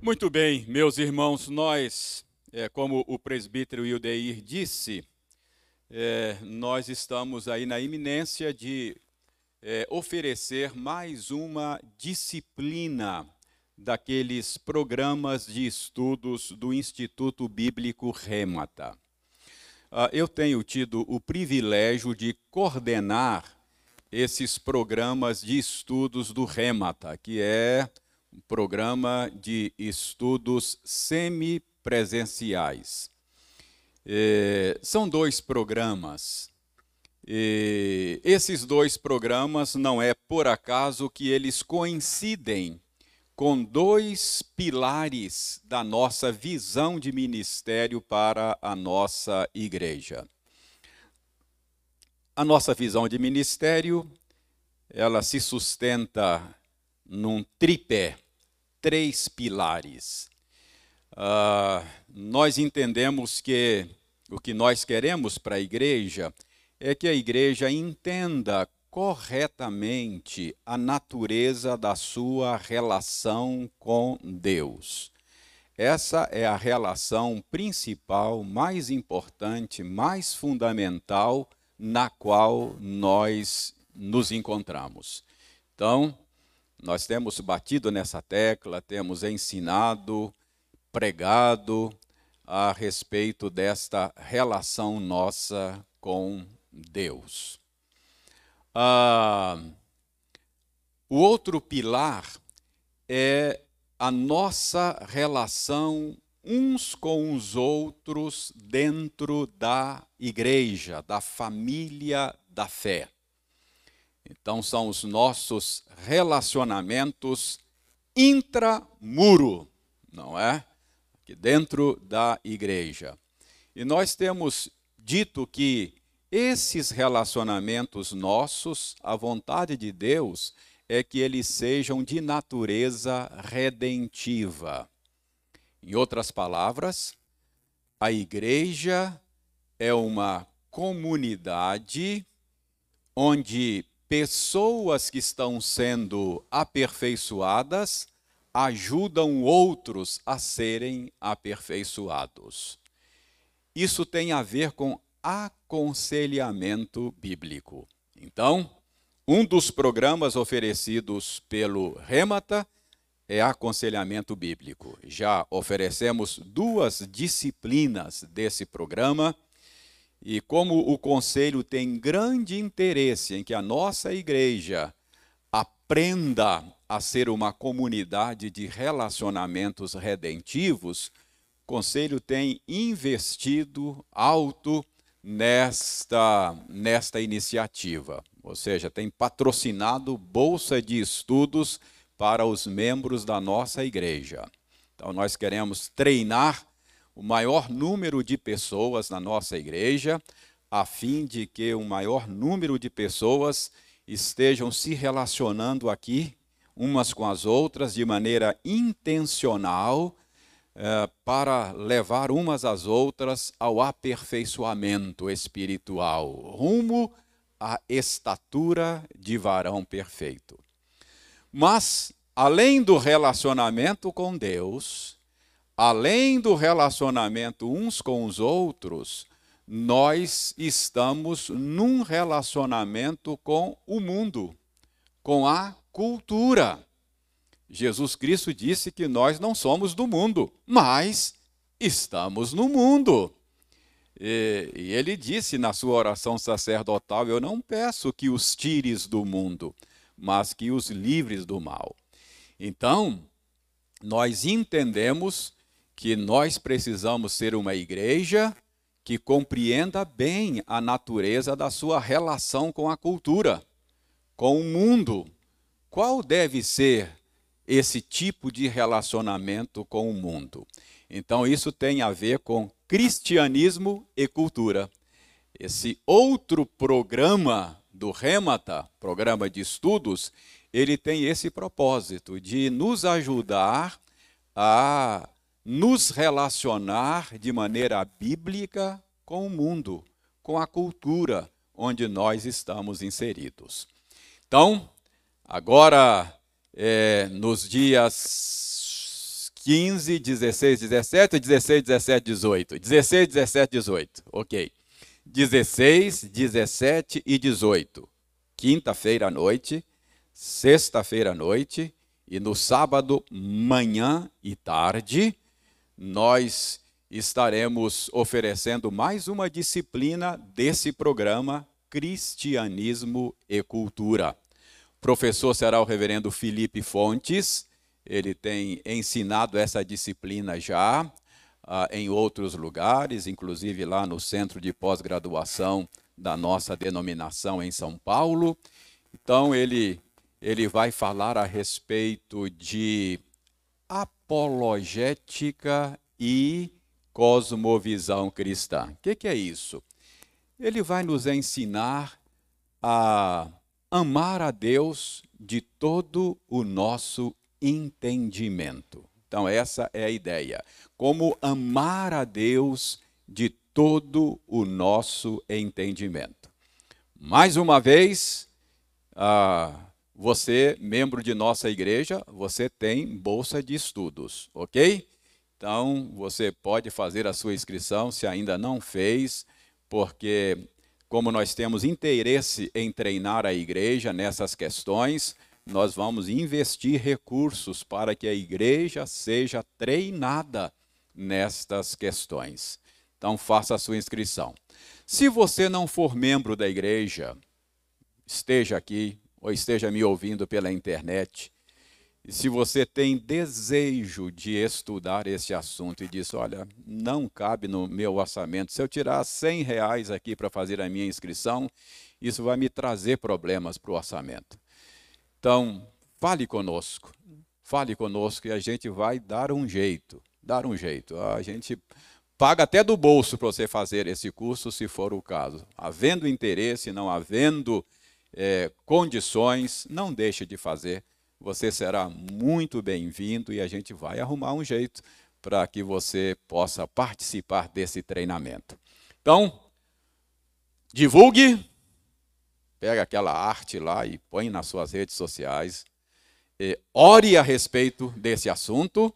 Muito bem, meus irmãos, nós, é, como o presbítero Ildeir disse, é, nós estamos aí na iminência de é, oferecer mais uma disciplina daqueles programas de estudos do Instituto Bíblico Remata. Ah, eu tenho tido o privilégio de coordenar esses programas de estudos do Remata, que é programa de estudos semipresenciais. É, são dois programas. E esses dois programas não é por acaso que eles coincidem com dois pilares da nossa visão de ministério para a nossa igreja. A nossa visão de ministério, ela se sustenta num tripé, três pilares. Uh, nós entendemos que o que nós queremos para a igreja é que a igreja entenda corretamente a natureza da sua relação com Deus. Essa é a relação principal, mais importante, mais fundamental na qual nós nos encontramos. Então, nós temos batido nessa tecla, temos ensinado, pregado a respeito desta relação nossa com Deus. Ah, o outro pilar é a nossa relação uns com os outros dentro da igreja, da família da fé. Então, são os nossos relacionamentos intramuro, não é? Aqui dentro da igreja. E nós temos dito que esses relacionamentos nossos, a vontade de Deus é que eles sejam de natureza redentiva. Em outras palavras, a igreja é uma comunidade onde pessoas que estão sendo aperfeiçoadas ajudam outros a serem aperfeiçoados. Isso tem a ver com aconselhamento bíblico. Então, um dos programas oferecidos pelo Remata é aconselhamento bíblico. Já oferecemos duas disciplinas desse programa. E como o conselho tem grande interesse em que a nossa igreja aprenda a ser uma comunidade de relacionamentos redentivos, o conselho tem investido alto nesta, nesta iniciativa. Ou seja, tem patrocinado bolsa de estudos para os membros da nossa igreja. Então, nós queremos treinar o maior número de pessoas na nossa igreja, a fim de que o maior número de pessoas estejam se relacionando aqui umas com as outras de maneira intencional é, para levar umas às outras ao aperfeiçoamento espiritual, rumo à estatura de varão perfeito. Mas, além do relacionamento com Deus, além do relacionamento uns com os outros, nós estamos num relacionamento com o mundo, com a cultura. Jesus Cristo disse que nós não somos do mundo, mas estamos no mundo. E, e, ele disse na sua oração sacerdotal: Eu não peço que os tires do mundo, mas que os livres do mal. Então, nós entendemos que nós precisamos ser uma igreja que compreenda bem a natureza da sua relação com a cultura, com o mundo. Qual deve ser esse tipo de relacionamento com o mundo. Então, isso tem a ver com cristianismo e cultura. Esse outro programa do Remata, programa de estudos, ele tem esse propósito de nos ajudar a nos relacionar de maneira bíblica com o mundo, com a cultura onde nós estamos inseridos. Então, agora é, nos dias 15, 16, 17, 16, 17, 18. 16, 17, 18. Ok. 16, 17 e 18. Quinta-feira à noite, sexta-feira à noite e no sábado, manhã e tarde, nós estaremos oferecendo mais uma disciplina desse programa Cristianismo e Cultura. O professor será o reverendo Felipe Fontes. Ele tem ensinado essa disciplina já uh, em outros lugares, inclusive lá no centro de pós-graduação da nossa denominação em São Paulo. Então, ele, ele vai falar a respeito de apologética e cosmovisão cristã. O que, que é isso? Ele vai nos ensinar a amar a Deus de todo o nosso entendimento. Então, essa é a ideia. Como amar a Deus de todo o nosso entendimento. Mais uma vez, ah, você, membro de nossa igreja, você tem bolsa de estudos, ok? Então, você pode fazer a sua inscrição se ainda não fez porque como nós temos interesse em treinar a igreja nessas questões, nós vamos investir recursos para que a igreja seja treinada nestas questões. Então, faça a sua inscrição. Se você não for membro da igreja, esteja aqui ou esteja me ouvindo pela internet, e se você tem desejo de estudar esse assunto e diz, olha, não cabe no meu orçamento, se eu tirar 100 reais aqui para fazer a minha inscrição, isso vai me trazer problemas para o orçamento. Então, fale conosco, fale conosco e a gente vai dar um jeito, dar um jeito. A gente paga até do bolso para você fazer esse curso, se for o caso. Havendo interesse, não havendo é, condições, não deixe de fazer você será muito bem-vindo e a gente vai arrumar um jeito para que você possa participar desse treinamento. Então, divulgue, pega aquela arte lá e põe nas suas redes sociais, ore a respeito desse assunto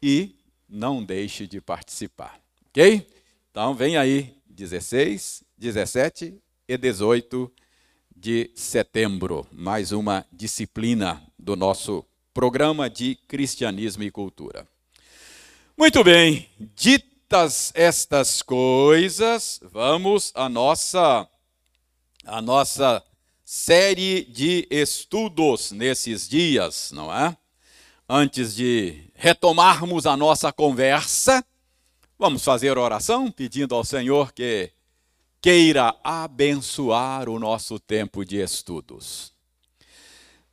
e não deixe de participar, ok? Então, vem aí 16, 17 e 18 de setembro, mais uma disciplina do nosso programa de Cristianismo e Cultura. Muito bem, ditas estas coisas, vamos à nossa a nossa série de estudos nesses dias, não é? Antes de retomarmos a nossa conversa, vamos fazer oração pedindo ao Senhor que queira abençoar o nosso tempo de estudos.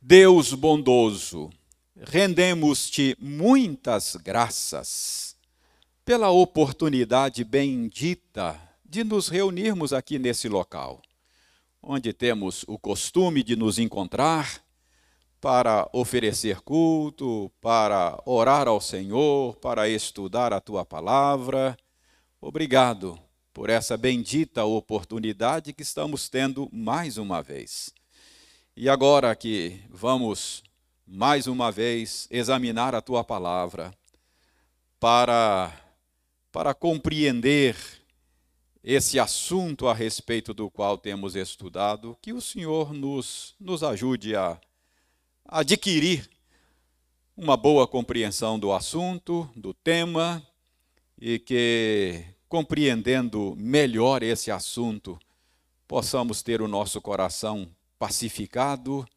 Deus bondoso, rendemos-te muitas graças pela oportunidade bendita de nos reunirmos aqui nesse local, onde temos o costume de nos encontrar para oferecer culto, para orar ao Senhor, para estudar a tua palavra. Obrigado por essa bendita oportunidade que estamos tendo mais uma vez. E agora que vamos mais uma vez examinar a tua palavra para para compreender esse assunto a respeito do qual temos estudado, que o Senhor nos, nos ajude a adquirir uma boa compreensão do assunto, do tema, e que compreendendo melhor esse assunto, possamos ter o nosso coração pacificado,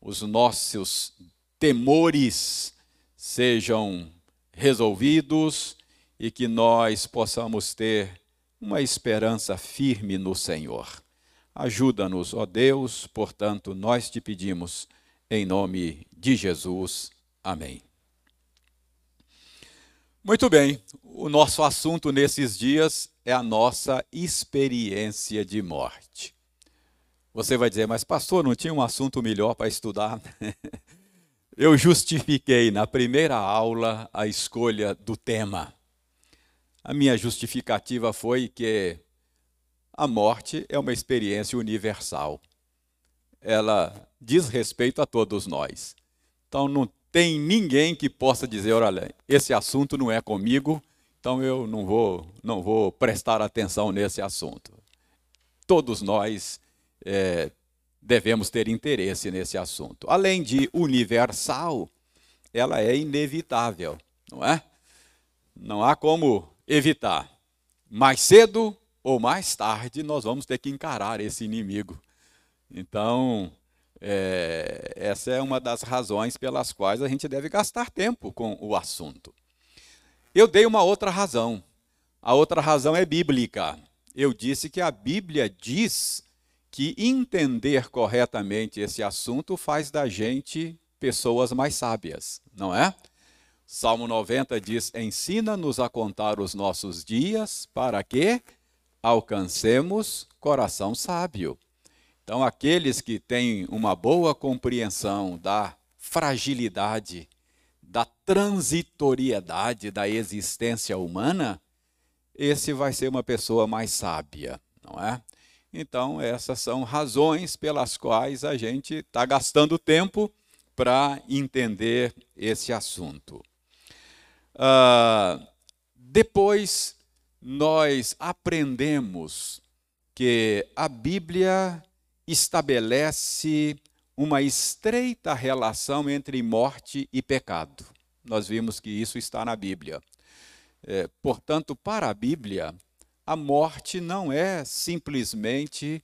os nossos temores sejam resolvidos e que nós possamos ter uma esperança firme no Senhor. Ajuda-nos, ó Deus, portanto, nós te pedimos, em nome de Jesus. Amém. Muito bem, o nosso assunto nesses dias é a nossa experiência de morte. Você vai dizer, mas pastor, não tinha um assunto melhor para estudar? Eu justifiquei na primeira aula a escolha do tema. A minha justificativa foi que a morte é uma experiência universal. Ela diz respeito a todos nós. Então não tem ninguém que possa dizer, olha, esse assunto não é comigo, então eu não vou, não vou prestar atenção nesse assunto. Todos nós é, devemos ter interesse nesse assunto. Além de universal, ela é inevitável, não é? Não há como evitar. Mais cedo ou mais tarde nós vamos ter que encarar esse inimigo. Então, é, essa é uma das razões pelas quais a gente deve gastar tempo com o assunto. Eu dei uma outra razão. A outra razão é bíblica. Eu disse que a Bíblia diz que entender corretamente esse assunto faz da gente pessoas mais sábias, não é? Salmo 90 diz: Ensina-nos a contar os nossos dias para que alcancemos coração sábio. Então, aqueles que têm uma boa compreensão da fragilidade, da transitoriedade da existência humana, esse vai ser uma pessoa mais sábia, não é? Então, essas são razões pelas quais a gente está gastando tempo para entender esse assunto. Uh, depois, nós aprendemos que a Bíblia estabelece uma estreita relação entre morte e pecado. Nós vimos que isso está na Bíblia. É, portanto, para a Bíblia, a morte não é simplesmente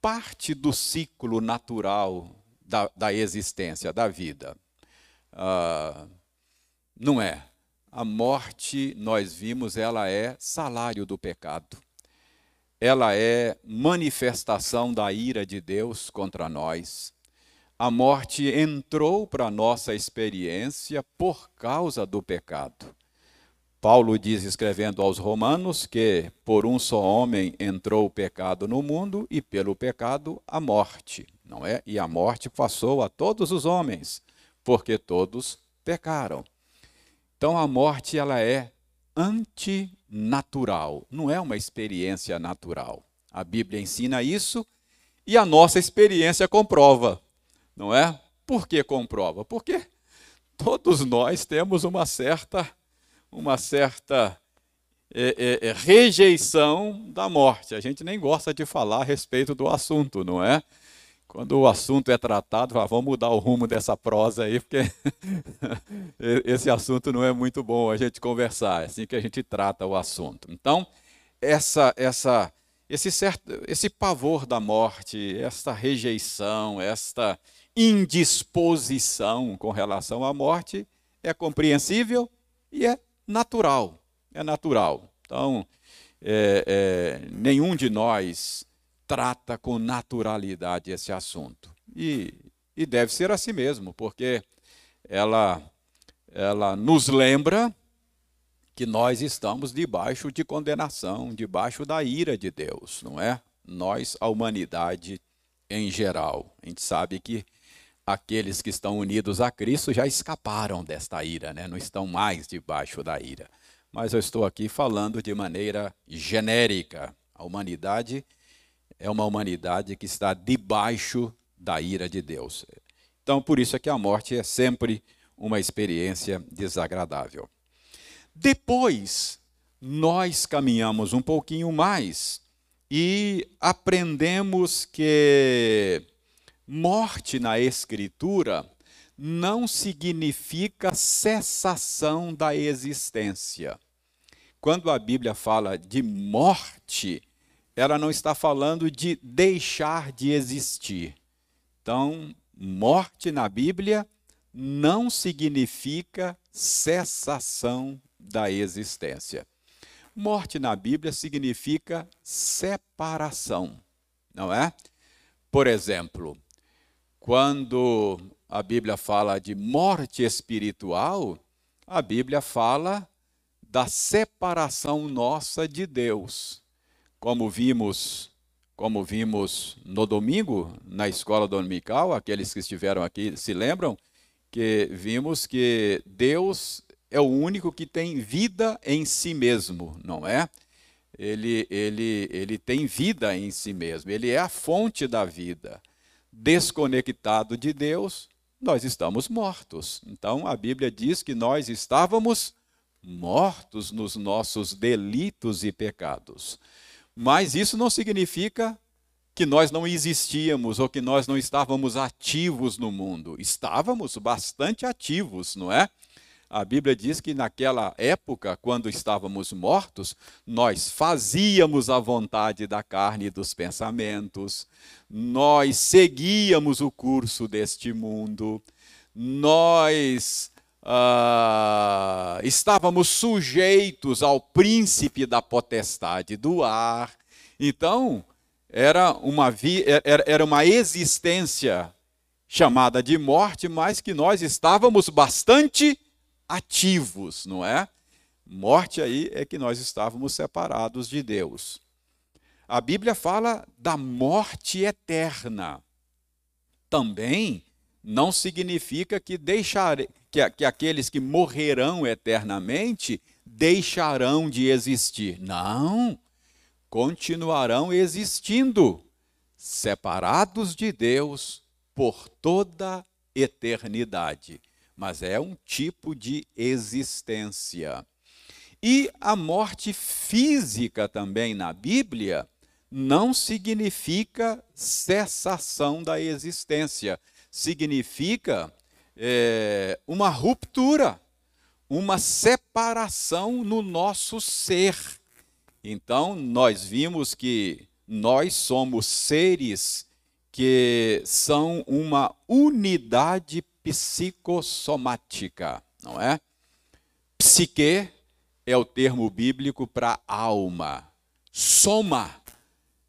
parte do ciclo natural da, da existência, da vida. Ah, não é. A morte, nós vimos, ela é salário do pecado ela é manifestação da ira de Deus contra nós. A morte entrou para a nossa experiência por causa do pecado. Paulo diz, escrevendo aos Romanos, que por um só homem entrou o pecado no mundo e pelo pecado a morte, não é? E a morte passou a todos os homens, porque todos pecaram. Então a morte ela é antinatural, não é uma experiência natural. A Bíblia ensina isso e a nossa experiência comprova, não é? Por que comprova? Porque todos nós temos uma certa, uma certa é, é, é, rejeição da morte. A gente nem gosta de falar a respeito do assunto, não é? Quando o assunto é tratado, vamos mudar o rumo dessa prosa aí, porque esse assunto não é muito bom a gente conversar, é assim que a gente trata o assunto. Então, essa, essa, esse, certo, esse pavor da morte, esta rejeição, esta indisposição com relação à morte é compreensível e é natural. É natural. Então, é, é, nenhum de nós trata com naturalidade esse assunto. E, e deve ser assim mesmo, porque ela, ela nos lembra que nós estamos debaixo de condenação, debaixo da ira de Deus, não é? Nós, a humanidade em geral. A gente sabe que aqueles que estão unidos a Cristo já escaparam desta ira, né? não estão mais debaixo da ira. Mas eu estou aqui falando de maneira genérica. A humanidade é uma humanidade que está debaixo da ira de Deus. Então, por isso é que a morte é sempre uma experiência desagradável. Depois, nós caminhamos um pouquinho mais e aprendemos que morte na Escritura não significa cessação da existência. Quando a Bíblia fala de morte, ela não está falando de deixar de existir. Então, morte na Bíblia não significa cessação da existência. Morte na Bíblia significa separação, não é? Por exemplo, quando a Bíblia fala de morte espiritual, a Bíblia fala da separação nossa de Deus como vimos, como vimos no domingo na escola dominical, aqueles que estiveram aqui se lembram que vimos que Deus é o único que tem vida em si mesmo, não é? Ele, ele, ele tem vida em si mesmo, ele é a fonte da vida. Desconectado de Deus, nós estamos mortos. Então a Bíblia diz que nós estávamos mortos nos nossos delitos e pecados. Mas isso não significa que nós não existíamos ou que nós não estávamos ativos no mundo. Estávamos bastante ativos, não é? A Bíblia diz que naquela época, quando estávamos mortos, nós fazíamos a vontade da carne e dos pensamentos, nós seguíamos o curso deste mundo, nós uh, estávamos sujeitos ao príncipe da potestade do ar. Então, era uma, era uma existência chamada de morte, mas que nós estávamos bastante ativos, não é? Morte aí é que nós estávamos separados de Deus. A Bíblia fala da morte eterna. Também não significa que, deixar, que, que aqueles que morrerão eternamente deixarão de existir. Não, continuarão existindo, separados de Deus por toda eternidade mas é um tipo de existência. E a morte física também na Bíblia não significa cessação da existência, significa é, uma ruptura, uma separação no nosso ser. Então, nós vimos que nós somos seres que são uma unidade psicossomática, não é? Psique é o termo bíblico para alma. Soma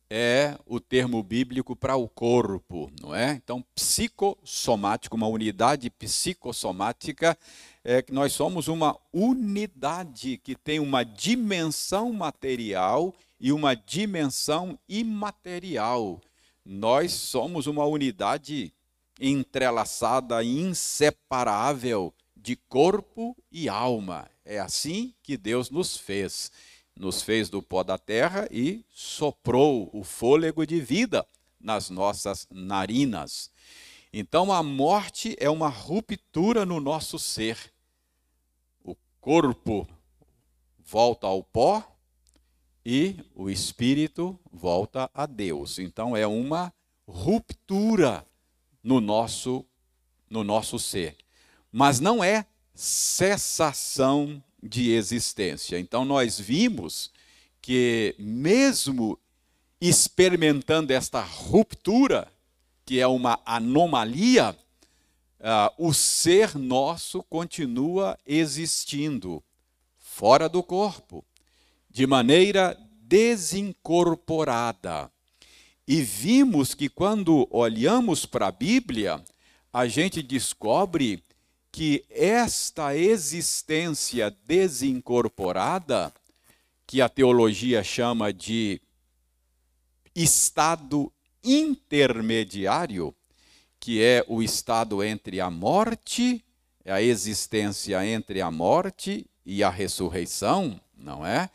é o termo bíblico para o corpo, não é? Então, psicossomático, uma unidade psicossomática, é que nós somos uma unidade que tem uma dimensão material e uma dimensão imaterial. Nós somos uma unidade entrelaçada inseparável de corpo e alma. É assim que Deus nos fez. Nos fez do pó da terra e soprou o fôlego de vida nas nossas narinas. Então a morte é uma ruptura no nosso ser. O corpo volta ao pó e o espírito volta a Deus. Então é uma ruptura no nosso no nosso ser. Mas não é cessação de existência. Então nós vimos que mesmo experimentando esta ruptura, que é uma anomalia, uh, o ser nosso continua existindo fora do corpo, de maneira desincorporada. E vimos que quando olhamos para a Bíblia, a gente descobre que esta existência desincorporada, que a teologia chama de estado intermediário, que é o estado entre a morte, a existência entre a morte e a ressurreição, não é?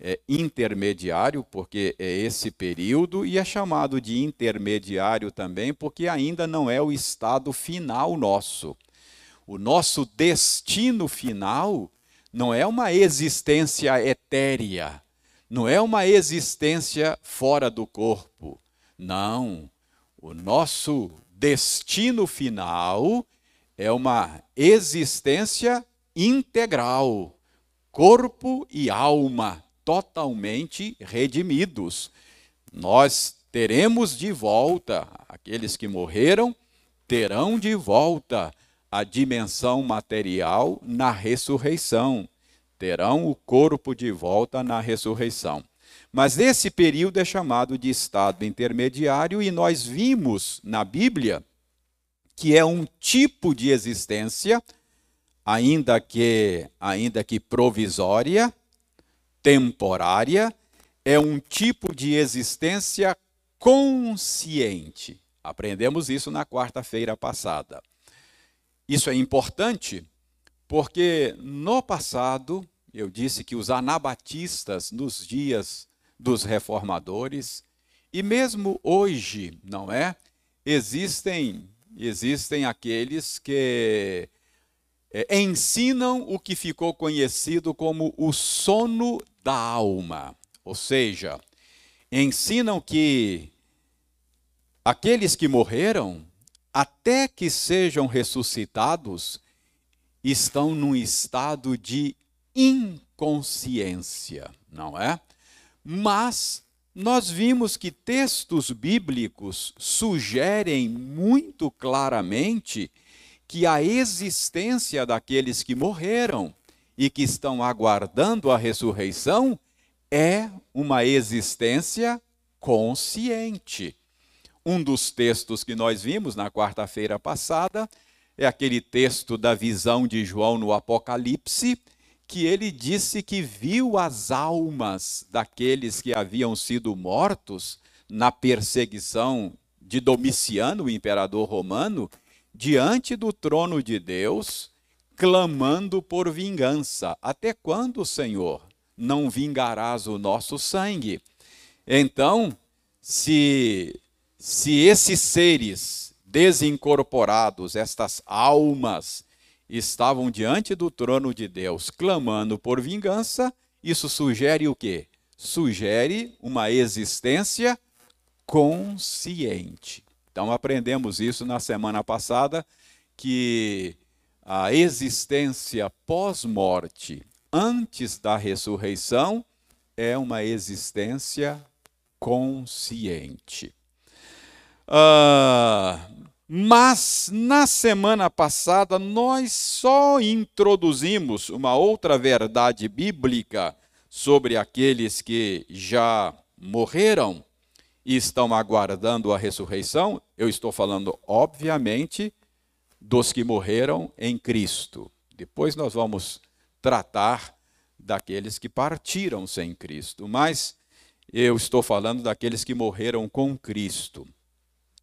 é, intermediário, porque é esse período, e é chamado de intermediário também, porque ainda não é o estado final nosso. O nosso destino final não é uma existência etérea, não é uma existência fora do corpo. Não. O nosso destino final é uma existência integral, corpo e alma totalmente redimidos. Nós teremos de volta, aqueles que morreram terão de volta a dimensão material na ressurreição, terão o corpo de volta na ressurreição. Mas esse período é chamado de estado intermediário e nós vimos na Bíblia que é um tipo de existência, ainda que ainda que provisória, temporária, é um tipo de existência consciente. Aprendemos isso na quarta-feira passada. Isso é importante porque no passado, eu disse que os anabatistas, nos dias dos reformadores, e mesmo hoje, não é? Existem existem aqueles que é, ensinam o que ficou conhecido como o sono da alma. Ou seja, ensinam que aqueles que morreram, até que sejam ressuscitados, estão num estado de inconsciência, não é? Mas nós vimos que textos bíblicos sugerem muito claramente que a existência daqueles que morreram e que estão aguardando a ressurreição é uma existência consciente. Um dos textos que nós vimos na quarta-feira passada é aquele texto da visão de João no Apocalipse, que ele disse que viu as almas daqueles que haviam sido mortos na perseguição de Domiciano, o imperador romano, diante do trono de Deus, clamando por vingança. Até quando, Senhor, não vingarás o nosso sangue? Então, se, se esses seres desincorporados, estas almas, estavam diante do trono de Deus clamando por vingança, isso sugere o quê? Sugere uma existência consciente. Então aprendemos isso na semana passada que a existência pós-morte, antes da ressurreição, é uma existência consciente. Uh, mas na semana passada nós só introduzimos uma outra verdade bíblica sobre aqueles que já morreram e estão aguardando a ressurreição. Eu estou falando, obviamente, dos que morreram em Cristo. Depois nós vamos tratar daqueles que partiram sem Cristo, mas eu estou falando daqueles que morreram com Cristo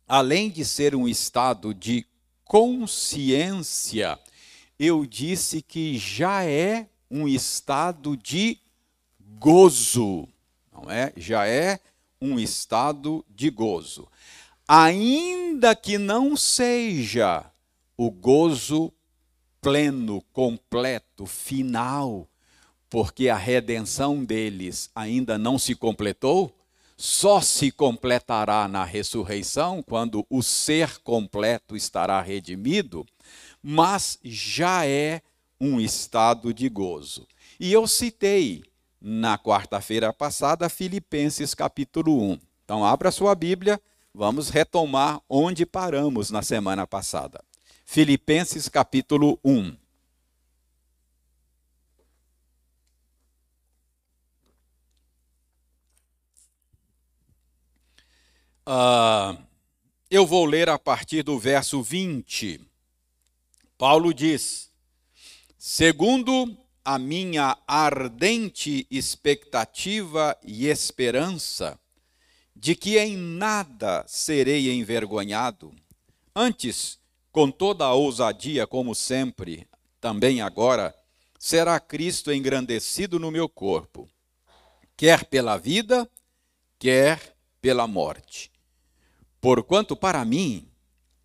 além de ser um estado de consciência, eu disse que já é um estado de gozo, não é? Já é um estado de gozo. Ainda que não seja o gozo pleno, completo, final, porque a redenção deles ainda não se completou, só se completará na ressurreição, quando o ser completo estará redimido, mas já é um estado de gozo. E eu citei na quarta-feira passada Filipenses capítulo 1. Então, abra sua Bíblia, vamos retomar onde paramos na semana passada. Filipenses capítulo 1. Uh, eu vou ler a partir do verso 20. Paulo diz: Segundo a minha ardente expectativa e esperança de que em nada serei envergonhado, antes, com toda a ousadia, como sempre, também agora, será Cristo engrandecido no meu corpo, quer pela vida, quer pela morte. Porquanto para mim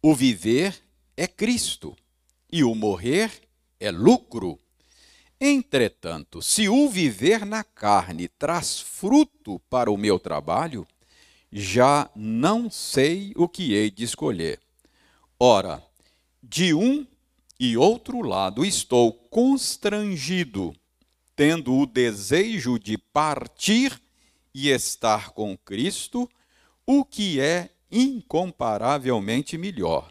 o viver é Cristo e o morrer é lucro. Entretanto, se o viver na carne traz fruto para o meu trabalho, já não sei o que hei de escolher. Ora, de um e outro lado estou constrangido, tendo o desejo de partir e estar com Cristo, o que é incomparavelmente melhor.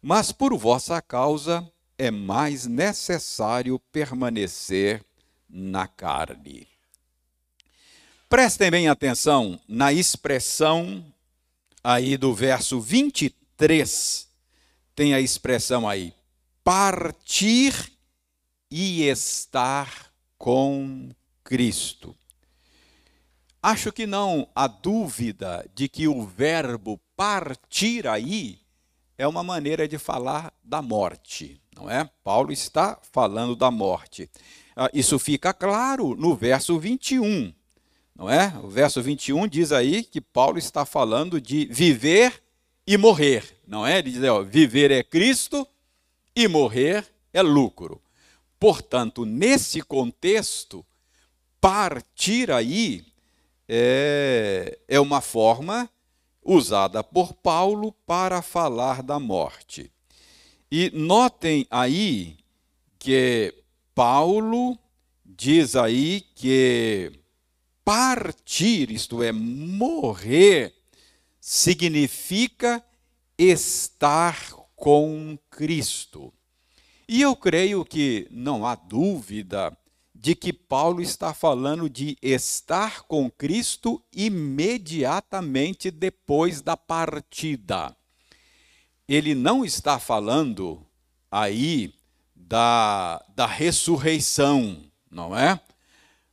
Mas por vossa causa é mais necessário permanecer na carne. Prestem bem atenção na expressão aí do verso 23. Tem a expressão aí, partir e estar com Cristo. Acho que não há dúvida de que o verbo partir aí é uma maneira de falar da morte, não é? Paulo está falando da morte. Ah, isso fica claro no verso 21, não é? O verso 21 diz aí que Paulo está falando de viver e morrer, não é? Ele diz, ó, viver é Cristo e morrer é lucro. Portanto, nesse contexto, partir aí é, é uma forma usada por Paulo para falar da morte. E notem aí que Paulo diz aí que partir, isto é, morrer, significa estar com Cristo. E eu creio que não há dúvida de que Paulo está falando de estar com Cristo imediatamente depois da partida. Ele não está falando aí da, da ressurreição, não é?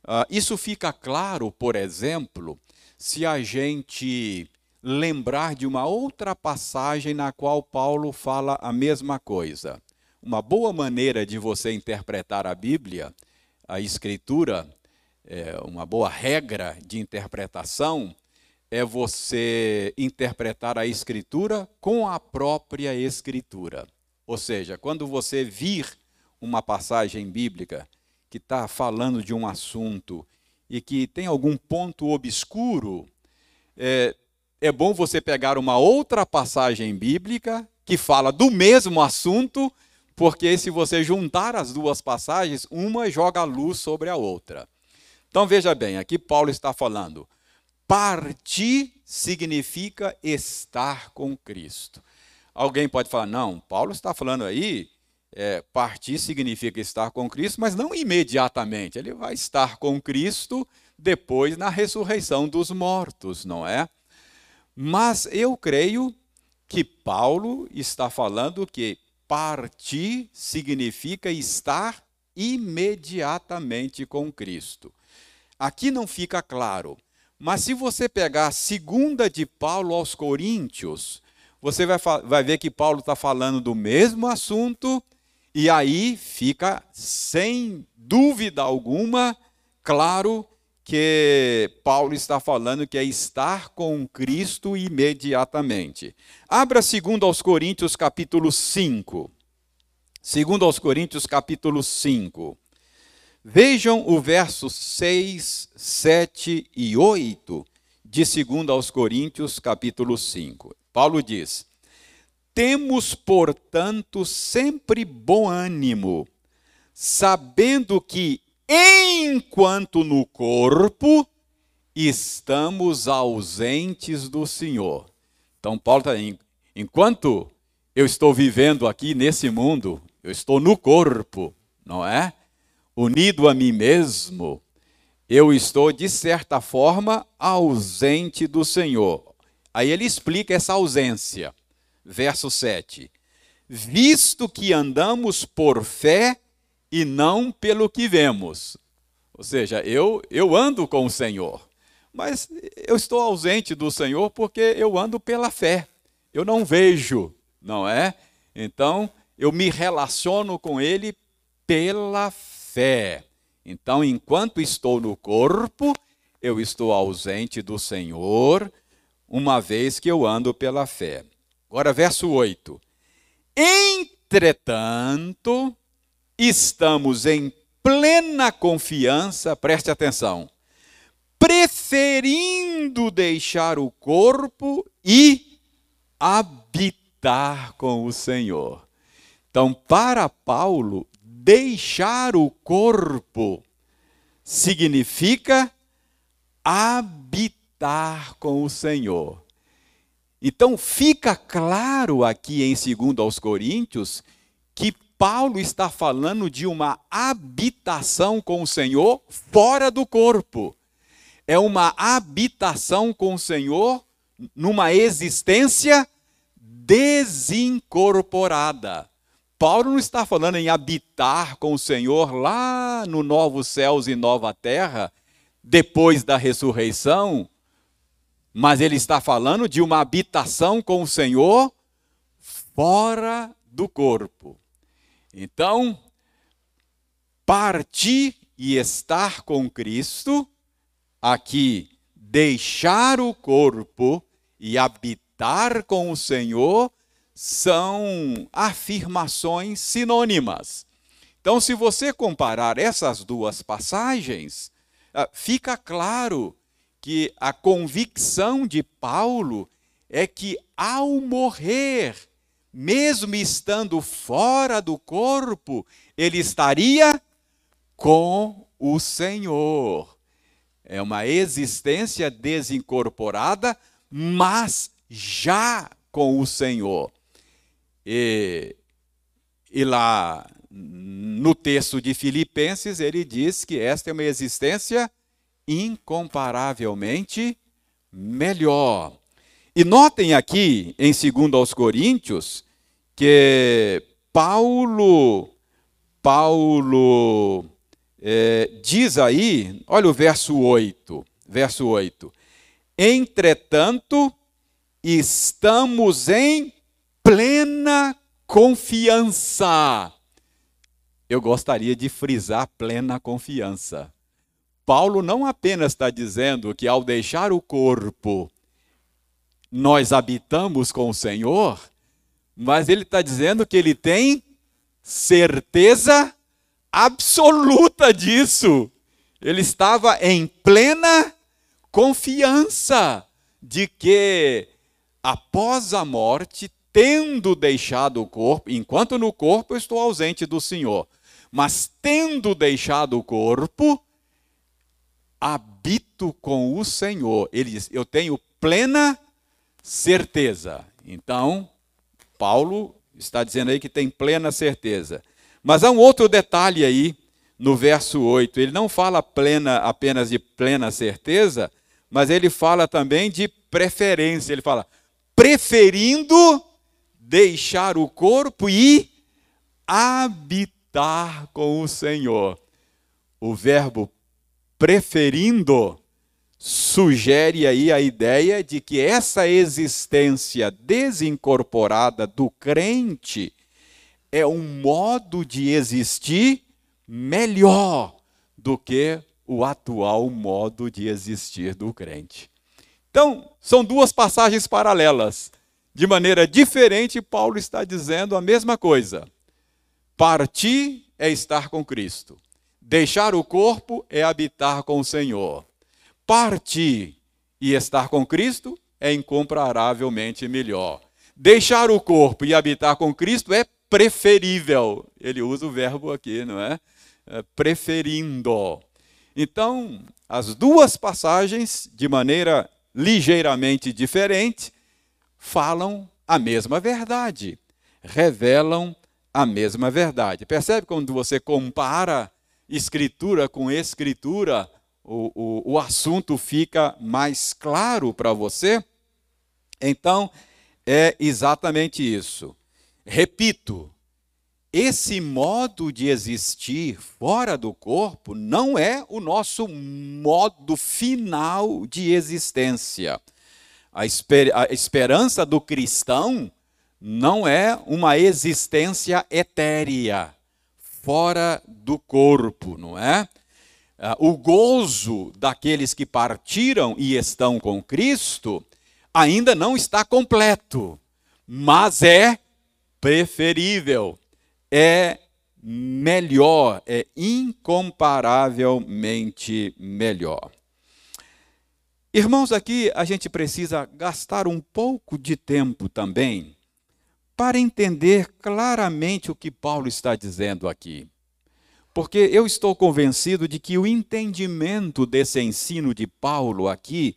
Uh, isso fica claro, por exemplo, se a gente lembrar de uma outra passagem na qual Paulo fala a mesma coisa. Uma boa maneira de você interpretar a Bíblia, a Escritura, é uma boa regra de interpretação é você interpretar a Escritura com a própria Escritura. Ou seja, quando você vir uma passagem bíblica que está falando de um assunto e que tem algum ponto obscuro, é, é bom você pegar uma outra passagem bíblica que fala do mesmo assunto, porque se você juntar as duas passagens, uma joga a luz sobre a outra. Então veja bem, aqui Paulo está falando: partir significa estar com Cristo. Alguém pode falar, não, Paulo está falando aí é, partir significa estar com Cristo, mas não imediatamente. Ele vai estar com Cristo depois na ressurreição dos mortos, não é? Mas eu creio que Paulo está falando que partir significa estar imediatamente com Cristo. Aqui não fica claro, mas se você pegar a segunda de Paulo aos Coríntios, você vai, vai ver que Paulo está falando do mesmo assunto e aí fica, sem dúvida alguma, claro que Paulo está falando que é estar com Cristo imediatamente. Abra segundo aos Coríntios capítulo 5. Segundo aos Coríntios capítulo 5. Vejam o verso 6, 7 e 8 de segundo aos Coríntios capítulo 5. Paulo diz: temos, portanto, sempre bom ânimo, sabendo que, enquanto no corpo, estamos ausentes do Senhor. Então, Paulo está enquanto eu estou vivendo aqui nesse mundo, eu estou no corpo, não é? Unido a mim mesmo, eu estou, de certa forma, ausente do Senhor. Aí ele explica essa ausência verso 7. Visto que andamos por fé e não pelo que vemos. Ou seja, eu, eu ando com o Senhor, mas eu estou ausente do Senhor porque eu ando pela fé. Eu não vejo, não é? Então, eu me relaciono com Ele pela fé. Então, enquanto estou no corpo, eu estou ausente do Senhor, uma vez que eu ando pela fé. Agora, verso 8. Entretanto, estamos em plena confiança, preste atenção, preferindo deixar o corpo e habitar com o Senhor. Então, para Paulo, deixar o corpo significa habitar com o Senhor. Então fica claro aqui em 2 aos Coríntios Paulo está falando de uma habitação com o Senhor fora do corpo. É uma habitação com o Senhor numa existência desincorporada. Paulo não está falando em habitar com o Senhor lá no novos céus e nova terra, depois da ressurreição, mas ele está falando de uma habitação com o Senhor fora do corpo. Então, partir e estar com Cristo, aqui, deixar o corpo e habitar com o Senhor, são afirmações sinônimas. Então, se você comparar essas duas passagens, ah, fica claro que a convicção de Paulo é que ao morrer, mesmo estando fora do corpo, ele estaria com o Senhor. É uma existência desincorporada, mas já com o Senhor. E, e lá no texto de Filipenses, ele diz que esta é uma existência incomparavelmente melhor. E notem aqui, em 2 aos Coríntios, que Paulo, Paulo é, diz aí, olha o verso 8, verso 8. Entretanto, estamos em plena confiança. Eu gostaria de frisar plena confiança. Paulo não apenas está dizendo que ao deixar o corpo, nós habitamos com o Senhor, mas ele está dizendo que ele tem certeza absoluta disso. Ele estava em plena confiança de que, após a morte, tendo deixado o corpo, enquanto no corpo eu estou ausente do Senhor, mas tendo deixado o corpo, habito com o Senhor. Ele diz: Eu tenho plena certeza. Então, Paulo está dizendo aí que tem plena certeza. Mas há um outro detalhe aí no verso 8. Ele não fala plena apenas de plena certeza, mas ele fala também de preferência. Ele fala preferindo deixar o corpo e habitar com o Senhor. O verbo preferindo sugere aí a ideia de que essa existência desincorporada do crente é um modo de existir melhor do que o atual modo de existir do crente. Então, são duas passagens paralelas. De maneira diferente, Paulo está dizendo a mesma coisa. Partir é estar com Cristo. Deixar o corpo é habitar com o Senhor partir e estar com Cristo é incomparavelmente melhor. Deixar o corpo e habitar com Cristo é preferível. Ele usa o verbo aqui, não é? é preferindo. Então, as duas passagens, de maneira ligeiramente diferente, falam a mesma verdade, revelam a mesma verdade. Percebe quando você compara escritura com escritura, o, o, o assunto fica mais claro para você? Então, é exatamente isso. Repito, esse modo de existir fora do corpo não é o nosso modo final de existência. A, esper a esperança do cristão não é uma existência etérea, fora do corpo, não é? Ah, o gozo daqueles que partiram e estão com Cristo ainda não está completo, mas é preferível, é melhor, é incomparavelmente melhor. Irmãos, aqui a gente precisa gastar um pouco de tempo também para entender claramente o que Paulo está dizendo aqui. Porque eu estou convencido de que o entendimento desse ensino de Paulo aqui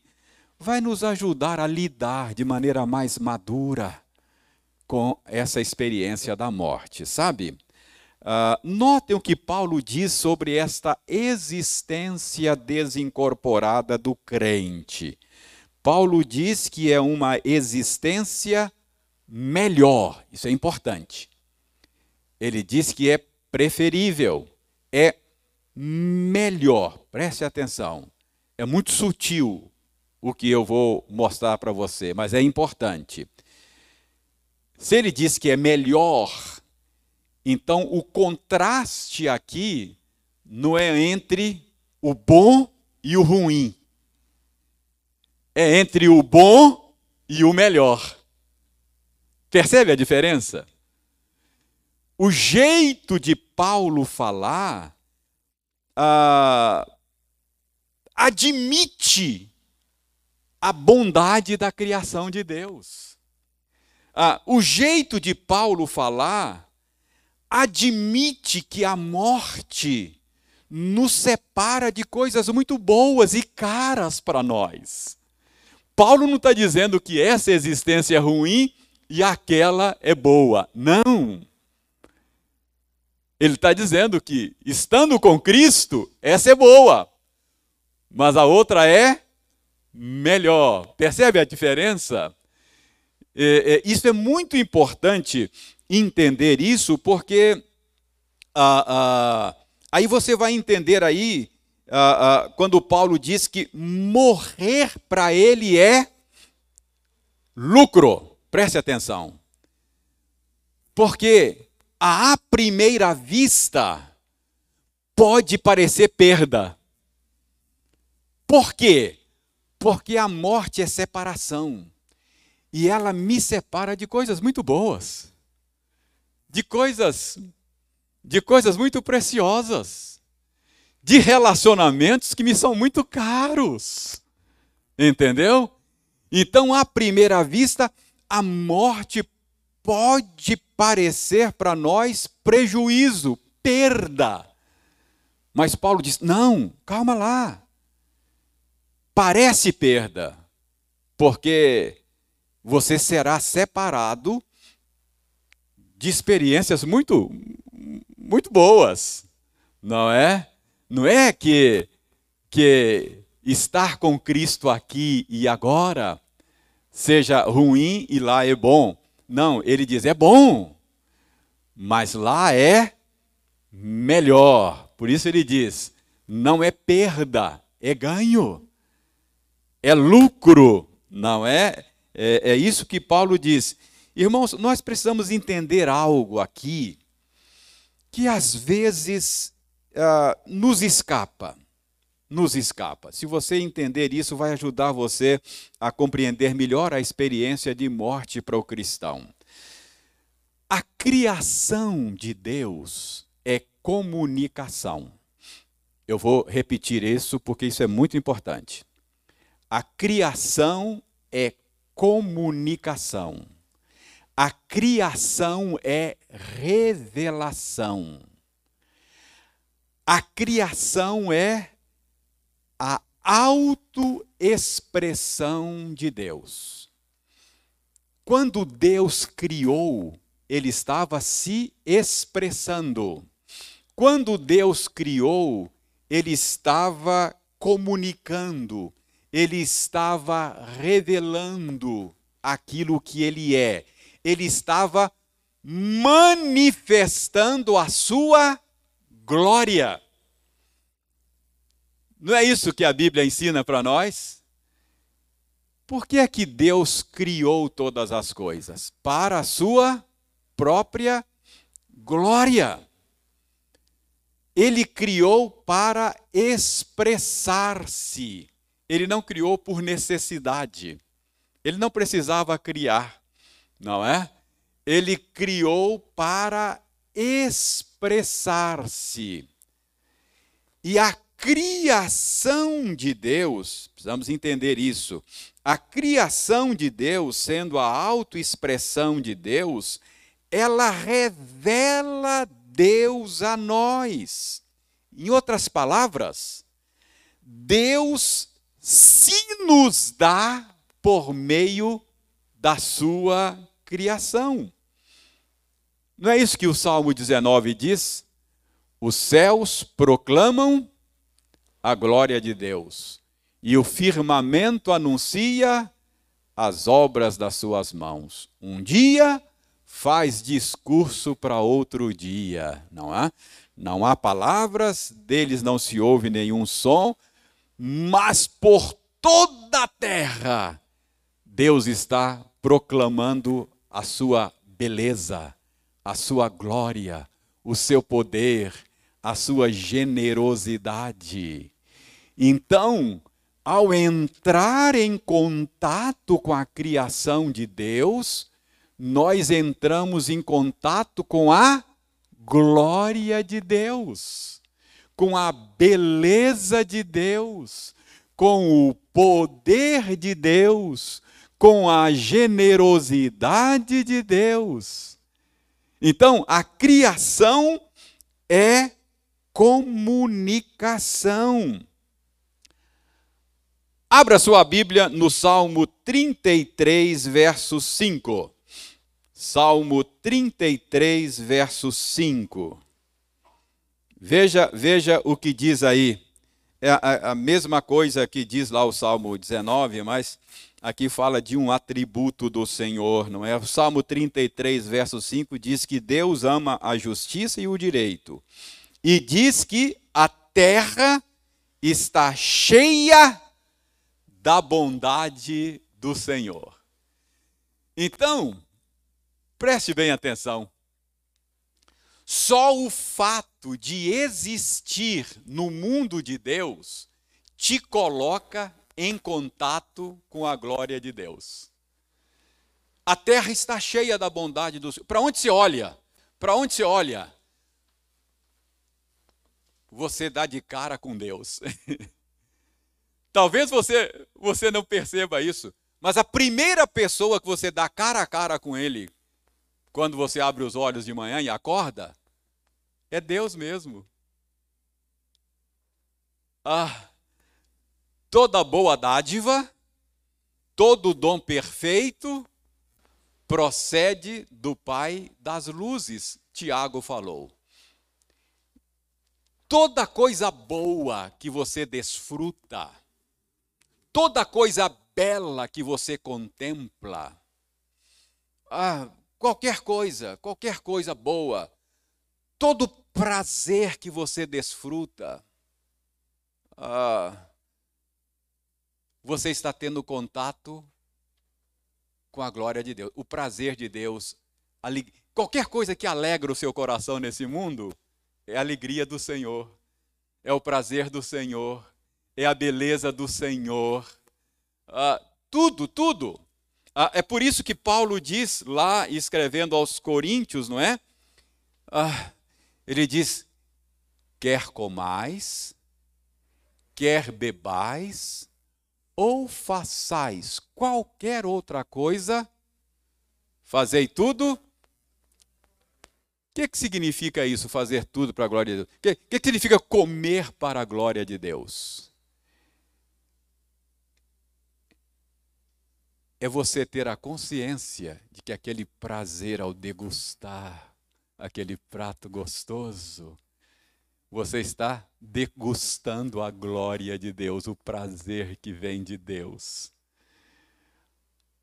vai nos ajudar a lidar de maneira mais madura com essa experiência da morte, sabe? Uh, notem o que Paulo diz sobre esta existência desincorporada do crente. Paulo diz que é uma existência melhor, isso é importante. Ele diz que é preferível é melhor. Preste atenção. É muito sutil o que eu vou mostrar para você, mas é importante. Se ele diz que é melhor, então o contraste aqui não é entre o bom e o ruim. É entre o bom e o melhor. Percebe a diferença? O jeito de Paulo falar ah, admite a bondade da criação de Deus. Ah, o jeito de Paulo falar admite que a morte nos separa de coisas muito boas e caras para nós. Paulo não está dizendo que essa existência é ruim e aquela é boa. Não. Ele está dizendo que, estando com Cristo, essa é boa, mas a outra é melhor. Percebe a diferença? É, é, isso é muito importante entender isso, porque ah, ah, aí você vai entender aí ah, quando Paulo diz que morrer para ele é lucro. Preste atenção. Porque à primeira vista pode parecer perda. Por quê? Porque a morte é separação. E ela me separa de coisas muito boas. De coisas de coisas muito preciosas. De relacionamentos que me são muito caros. Entendeu? Então, à primeira vista, a morte pode parecer para nós prejuízo, perda. Mas Paulo diz: não, calma lá. Parece perda, porque você será separado de experiências muito, muito boas, não é? Não é que, que estar com Cristo aqui e agora seja ruim e lá é bom. Não, ele diz: é bom, mas lá é melhor. Por isso ele diz: não é perda, é ganho, é lucro, não é? É, é isso que Paulo diz. Irmãos, nós precisamos entender algo aqui que às vezes uh, nos escapa nos escapa. Se você entender isso, vai ajudar você a compreender melhor a experiência de morte para o cristão. A criação de Deus é comunicação. Eu vou repetir isso porque isso é muito importante. A criação é comunicação. A criação é revelação. A criação é a autoexpressão de Deus. Quando Deus criou, ele estava se expressando. Quando Deus criou, ele estava comunicando, ele estava revelando aquilo que ele é. Ele estava manifestando a sua glória. Não é isso que a Bíblia ensina para nós? Por que é que Deus criou todas as coisas? Para a sua própria glória. Ele criou para expressar-se. Ele não criou por necessidade. Ele não precisava criar, não é? Ele criou para expressar-se. E a criação de Deus, precisamos entender isso. A criação de Deus, sendo a autoexpressão de Deus, ela revela Deus a nós. Em outras palavras, Deus se nos dá por meio da sua criação. Não é isso que o Salmo 19 diz? Os céus proclamam a glória de Deus, e o firmamento anuncia as obras das suas mãos. Um dia faz discurso para outro dia, não há? Não há palavras, deles não se ouve nenhum som, mas por toda a terra Deus está proclamando a sua beleza, a sua glória, o seu poder, a sua generosidade. Então, ao entrar em contato com a criação de Deus, nós entramos em contato com a glória de Deus, com a beleza de Deus, com o poder de Deus, com a generosidade de Deus. Então, a criação é comunicação. Abra sua Bíblia no Salmo 33, verso 5. Salmo 33, verso 5. Veja, veja o que diz aí. É a, a, mesma coisa que diz lá o Salmo 19, mas aqui fala de um atributo do Senhor, não é? O Salmo 33, verso 5 diz que Deus ama a justiça e o direito. E diz que a terra está cheia da bondade do Senhor. Então, Preste bem atenção. Só o fato de existir no mundo de Deus te coloca em contato com a glória de Deus. A terra está cheia da bondade do Senhor. Para onde se olha? Para onde se olha? Você dá de cara com Deus. Talvez você, você não perceba isso, mas a primeira pessoa que você dá cara a cara com Ele, quando você abre os olhos de manhã e acorda, é Deus mesmo. Ah, toda boa dádiva, todo dom perfeito procede do Pai das luzes, Tiago falou. Toda coisa boa que você desfruta, toda coisa bela que você contempla, ah, qualquer coisa, qualquer coisa boa, todo prazer que você desfruta, ah, você está tendo contato com a glória de Deus, o prazer de Deus, qualquer coisa que alegra o seu coração nesse mundo é a alegria do Senhor, é o prazer do Senhor, é a beleza do Senhor, ah, tudo, tudo. Ah, é por isso que Paulo diz lá, escrevendo aos Coríntios, não é? Ah, ele diz: quer comais, quer bebais, ou façais qualquer outra coisa, fazei tudo. O que, que significa isso, fazer tudo para a glória de Deus? O que, que significa comer para a glória de Deus? É você ter a consciência de que aquele prazer ao degustar aquele prato gostoso, você está degustando a glória de Deus, o prazer que vem de Deus.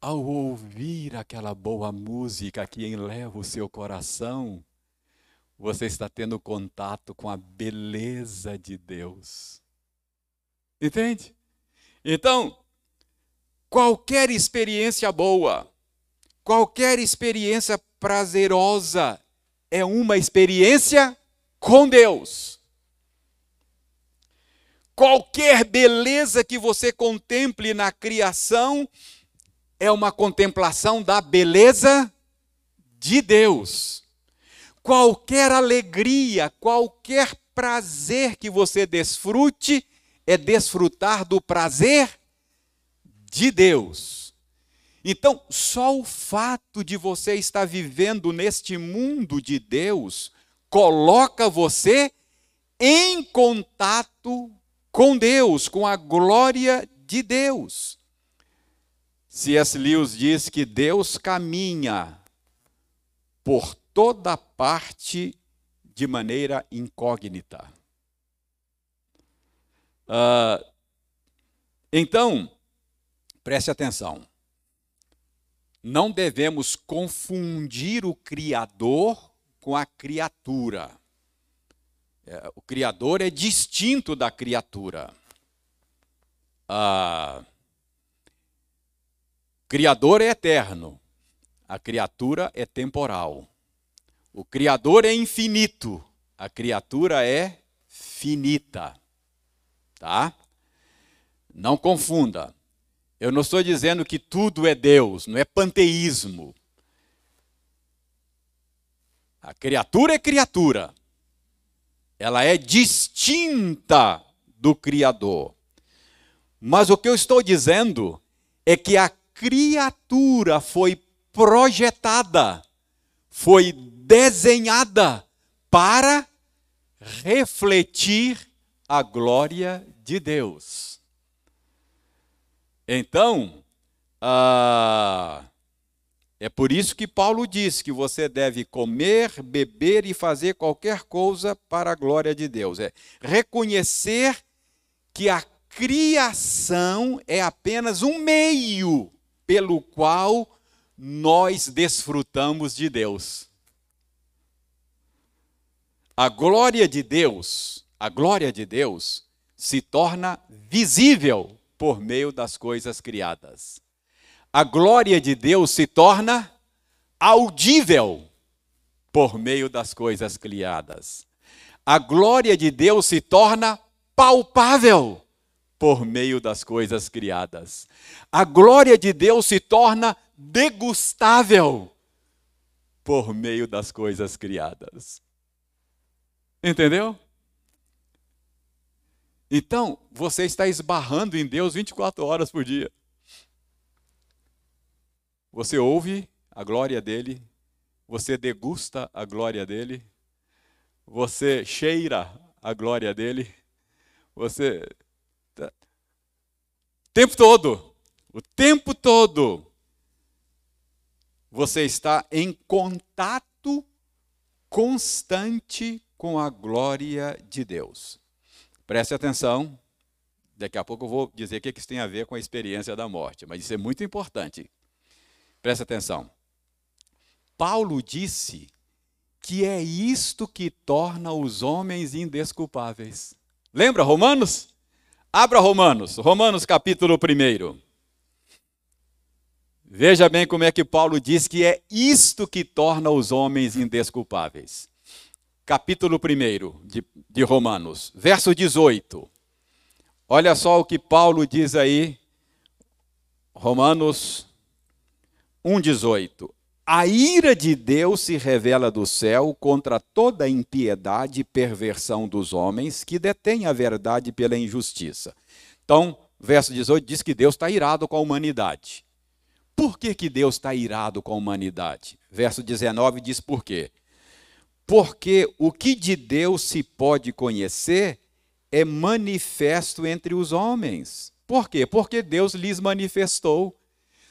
Ao ouvir aquela boa música que enleva o seu coração, você está tendo contato com a beleza de Deus. Entende? Então, Qualquer experiência boa, qualquer experiência prazerosa é uma experiência com Deus. Qualquer beleza que você contemple na criação é uma contemplação da beleza de Deus. Qualquer alegria, qualquer prazer que você desfrute é desfrutar do prazer de Deus. Então, só o fato de você estar vivendo neste mundo de Deus coloca você em contato com Deus, com a glória de Deus. C.S. Lewis diz que Deus caminha por toda parte de maneira incógnita. Uh, então, Preste atenção. Não devemos confundir o Criador com a criatura. É, o Criador é distinto da criatura. Ah, o Criador é eterno, a criatura é temporal. O Criador é infinito, a criatura é finita. Tá? Não confunda. Eu não estou dizendo que tudo é Deus, não é panteísmo. A criatura é criatura. Ela é distinta do Criador. Mas o que eu estou dizendo é que a criatura foi projetada, foi desenhada para refletir a glória de Deus. Então, ah, é por isso que Paulo diz que você deve comer, beber e fazer qualquer coisa para a glória de Deus. É reconhecer que a criação é apenas um meio pelo qual nós desfrutamos de Deus. A glória de Deus, a glória de Deus se torna visível por meio das coisas criadas. A glória de Deus se torna audível por meio das coisas criadas. A glória de Deus se torna palpável por meio das coisas criadas. A glória de Deus se torna degustável por meio das coisas criadas. Entendeu? Então, você está esbarrando em Deus 24 horas por dia. Você ouve a glória dele, você degusta a glória dele, você cheira a glória dele, você. O tempo todo, o tempo todo, você está em contato constante com a glória de Deus. Preste atenção, daqui a pouco eu vou dizer o que isso tem a ver com a experiência da morte, mas isso é muito importante. Preste atenção. Paulo disse que é isto que torna os homens indesculpáveis. Lembra Romanos? Abra Romanos, Romanos capítulo 1. Veja bem como é que Paulo diz que é isto que torna os homens indesculpáveis capítulo 1 de, de Romanos, verso 18. Olha só o que Paulo diz aí, Romanos 1,18. A ira de Deus se revela do céu contra toda impiedade e perversão dos homens que detêm a verdade pela injustiça. Então, verso 18 diz que Deus está irado com a humanidade. Por que, que Deus está irado com a humanidade? Verso 19 diz por quê? Porque o que de Deus se pode conhecer é manifesto entre os homens. Por quê? Porque Deus lhes manifestou.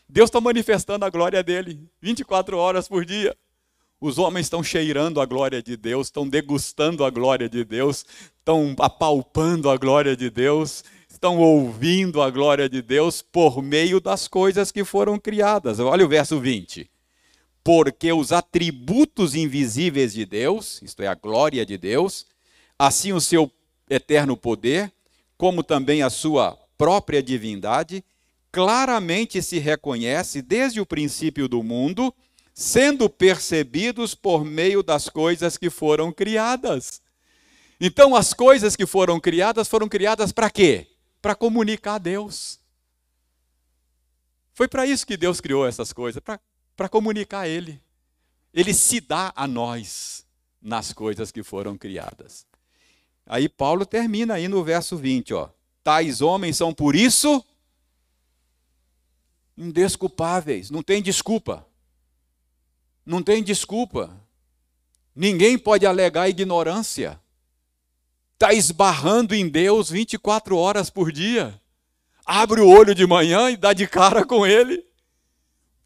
Deus está manifestando a glória dele 24 horas por dia. Os homens estão cheirando a glória de Deus, estão degustando a glória de Deus, estão apalpando a glória de Deus, estão ouvindo a glória de Deus por meio das coisas que foram criadas. Olha o verso 20 porque os atributos invisíveis de Deus, isto é, a glória de Deus, assim o seu eterno poder, como também a sua própria divindade, claramente se reconhece desde o princípio do mundo, sendo percebidos por meio das coisas que foram criadas. Então, as coisas que foram criadas foram criadas para quê? Para comunicar a Deus. Foi para isso que Deus criou essas coisas, para para comunicar a Ele. Ele se dá a nós nas coisas que foram criadas. Aí Paulo termina aí no verso 20, ó. Tais homens são por isso indesculpáveis, não tem desculpa. Não tem desculpa. Ninguém pode alegar ignorância. Está esbarrando em Deus 24 horas por dia. Abre o olho de manhã e dá de cara com Ele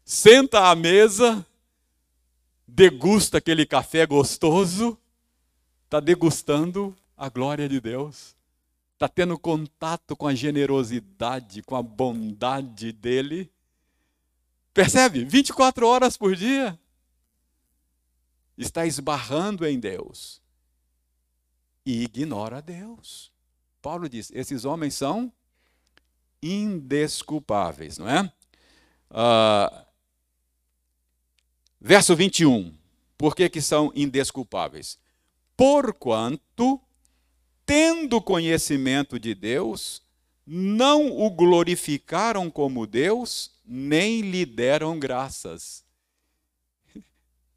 senta à mesa, degusta aquele café gostoso, está degustando a glória de Deus, está tendo contato com a generosidade, com a bondade dele. Percebe? 24 horas por dia. Está esbarrando em Deus e ignora Deus. Paulo diz: esses homens são indesculpáveis, não é? Uh, Verso 21. Por que, que são indesculpáveis? Porquanto, tendo conhecimento de Deus, não o glorificaram como Deus, nem lhe deram graças.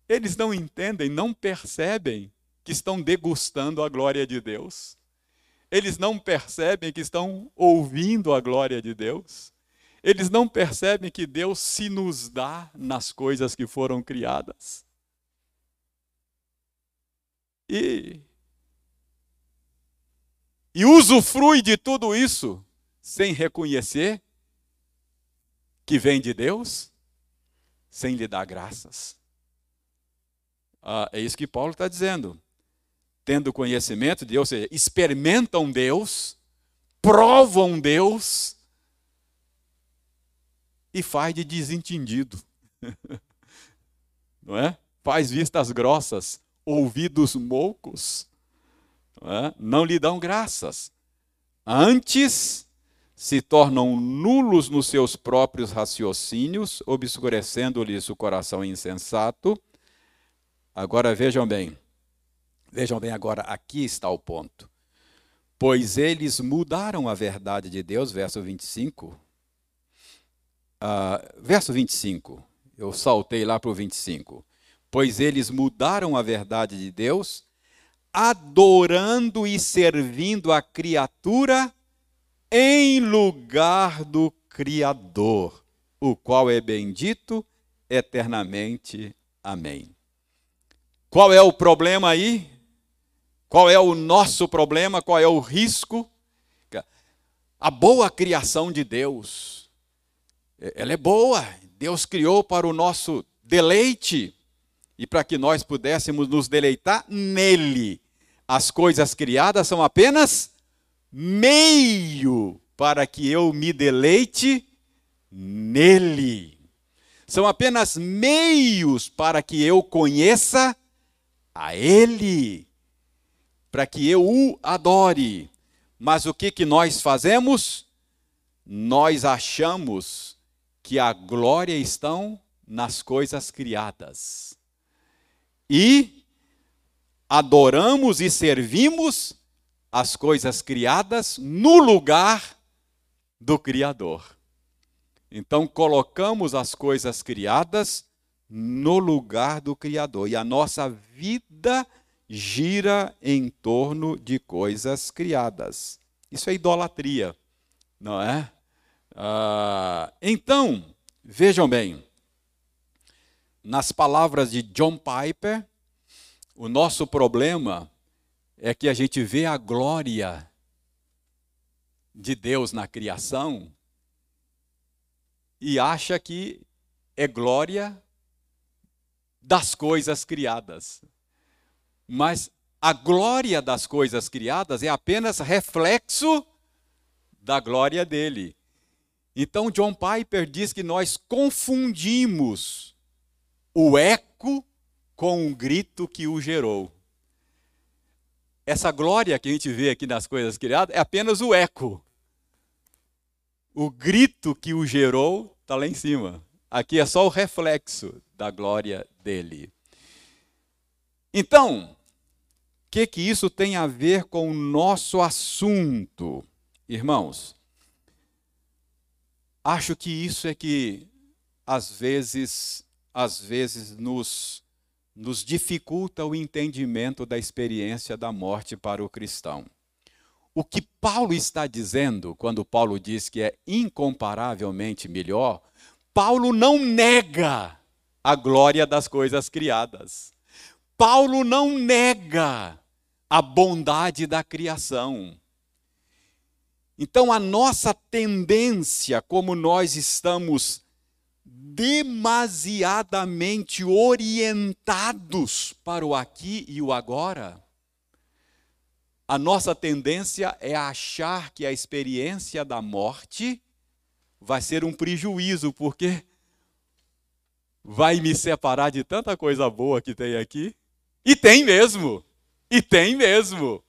Eles não entendem, não percebem que estão degustando a glória de Deus. Eles não percebem que estão ouvindo a glória de Deus. Eles não percebem que Deus se nos dá nas coisas que foram criadas. E, e usufrui de tudo isso sem reconhecer que vem de Deus, sem lhe dar graças. Ah, é isso que Paulo está dizendo. Tendo conhecimento de Deus, ou seja, experimentam Deus, provam Deus, e faz de desentendido. Não é? Faz vistas grossas, ouvidos moucos. Não, é? não lhe dão graças. Antes se tornam nulos nos seus próprios raciocínios, obscurecendo-lhes o coração insensato. Agora vejam bem. Vejam bem agora, aqui está o ponto. Pois eles mudaram a verdade de Deus, verso 25, Uh, verso 25, eu saltei lá para o 25. Pois eles mudaram a verdade de Deus, adorando e servindo a criatura em lugar do Criador, o qual é bendito eternamente. Amém. Qual é o problema aí? Qual é o nosso problema? Qual é o risco? A boa criação de Deus ela é boa. Deus criou para o nosso deleite e para que nós pudéssemos nos deleitar nele. As coisas criadas são apenas meio para que eu me deleite nele. São apenas meios para que eu conheça a ele, para que eu o adore. Mas o que que nós fazemos? Nós achamos que a glória estão nas coisas criadas. E adoramos e servimos as coisas criadas no lugar do Criador. Então colocamos as coisas criadas no lugar do Criador. E a nossa vida gira em torno de coisas criadas. Isso é idolatria, não é? Ah, então, vejam bem, nas palavras de John Piper, o nosso problema é que a gente vê a glória de Deus na criação e acha que é glória das coisas criadas. Mas a glória das coisas criadas é apenas reflexo da glória dele. Então, John Piper diz que nós confundimos o eco com o grito que o gerou. Essa glória que a gente vê aqui nas coisas criadas é apenas o eco. O grito que o gerou está lá em cima. Aqui é só o reflexo da glória dele. Então, o que, que isso tem a ver com o nosso assunto? Irmãos, Acho que isso é que às vezes, às vezes nos nos dificulta o entendimento da experiência da morte para o cristão. O que Paulo está dizendo, quando Paulo diz que é incomparavelmente melhor, Paulo não nega a glória das coisas criadas. Paulo não nega a bondade da criação. Então, a nossa tendência, como nós estamos demasiadamente orientados para o aqui e o agora, a nossa tendência é achar que a experiência da morte vai ser um prejuízo, porque vai me separar de tanta coisa boa que tem aqui. E tem mesmo. E tem mesmo.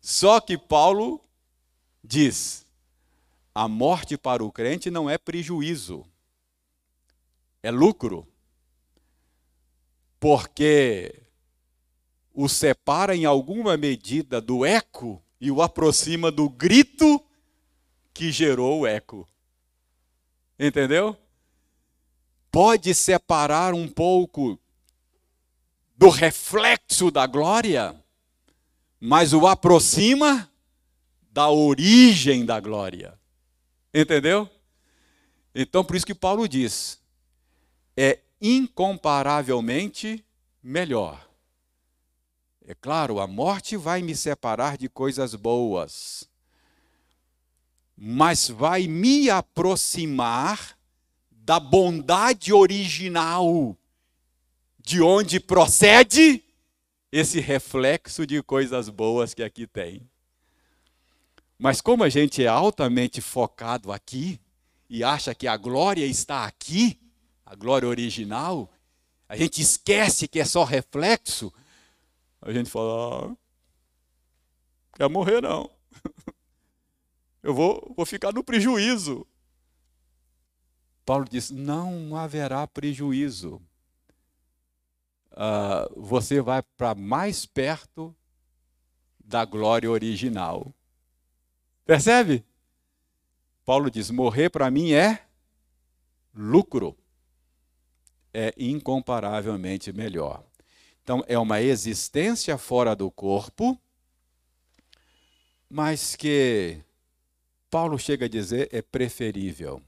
Só que Paulo diz: a morte para o crente não é prejuízo, é lucro. Porque o separa em alguma medida do eco e o aproxima do grito que gerou o eco. Entendeu? Pode separar um pouco do reflexo da glória, mas o aproxima da origem da glória. Entendeu? Então, por isso que Paulo diz: é incomparavelmente melhor. É claro, a morte vai me separar de coisas boas, mas vai me aproximar da bondade original, de onde procede esse reflexo de coisas boas que aqui tem. Mas como a gente é altamente focado aqui e acha que a glória está aqui, a glória original, a gente esquece que é só reflexo, a gente fala, ah, quer morrer não. Eu vou, vou ficar no prejuízo. Paulo diz: não haverá prejuízo. Uh, você vai para mais perto da glória original. Percebe? Paulo diz: morrer para mim é lucro. É incomparavelmente melhor. Então, é uma existência fora do corpo, mas que Paulo chega a dizer é preferível.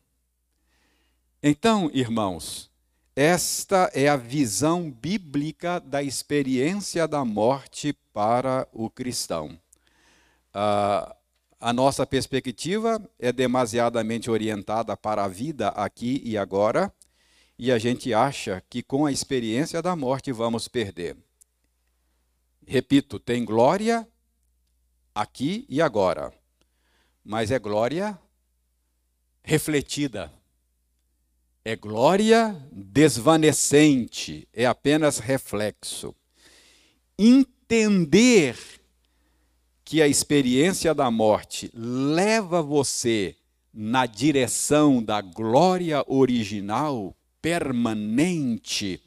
Então, irmãos, esta é a visão bíblica da experiência da morte para o cristão. Uh, a nossa perspectiva é demasiadamente orientada para a vida aqui e agora, e a gente acha que com a experiência da morte vamos perder. Repito, tem glória aqui e agora, mas é glória refletida. É glória desvanecente, é apenas reflexo. Entender que a experiência da morte leva você na direção da glória original permanente,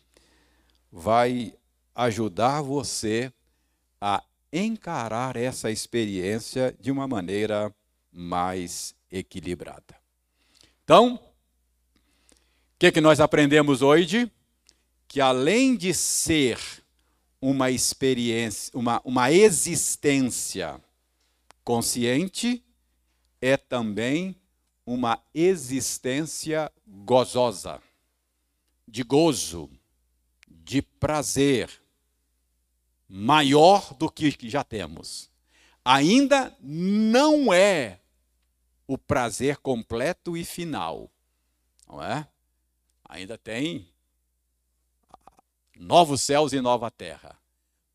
vai ajudar você a encarar essa experiência de uma maneira mais equilibrada. Então, o que, que nós aprendemos hoje? Que além de ser uma experiência, uma, uma existência consciente, é também uma existência gozosa, de gozo, de prazer, maior do que já temos. Ainda não é o prazer completo e final, não é? Ainda tem novos céus e nova terra.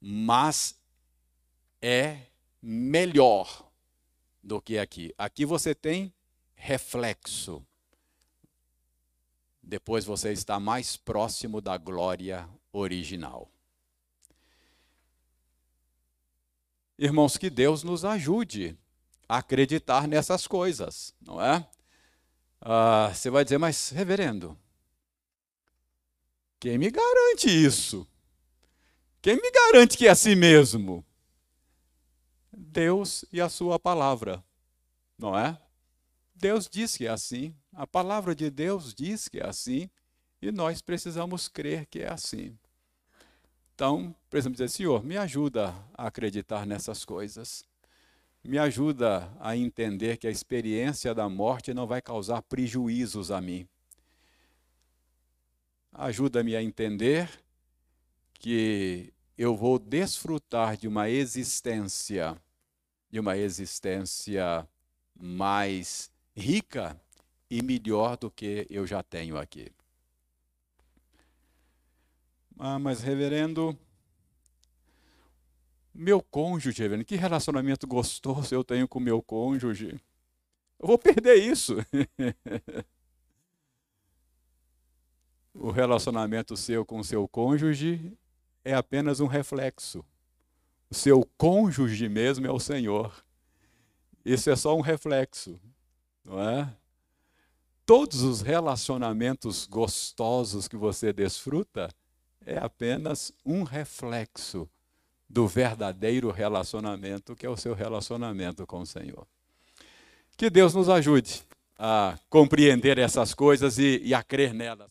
Mas é melhor do que aqui. Aqui você tem reflexo. Depois você está mais próximo da glória original. Irmãos, que Deus nos ajude a acreditar nessas coisas, não é? Ah, você vai dizer, mas reverendo, quem me garante isso? Quem me garante que é assim mesmo? Deus e a sua palavra, não é? Deus diz que é assim, a palavra de Deus diz que é assim, e nós precisamos crer que é assim. Então, precisamos dizer, Senhor, me ajuda a acreditar nessas coisas. Me ajuda a entender que a experiência da morte não vai causar prejuízos a mim ajuda-me a entender que eu vou desfrutar de uma existência, de uma existência mais rica e melhor do que eu já tenho aqui. Ah, mas reverendo, meu cônjuge, reverendo, que relacionamento gostoso eu tenho com meu cônjuge. Eu vou perder isso. o relacionamento seu com o seu cônjuge é apenas um reflexo. O seu cônjuge mesmo é o Senhor. Isso é só um reflexo, não é? Todos os relacionamentos gostosos que você desfruta é apenas um reflexo do verdadeiro relacionamento, que é o seu relacionamento com o Senhor. Que Deus nos ajude a compreender essas coisas e, e a crer nelas.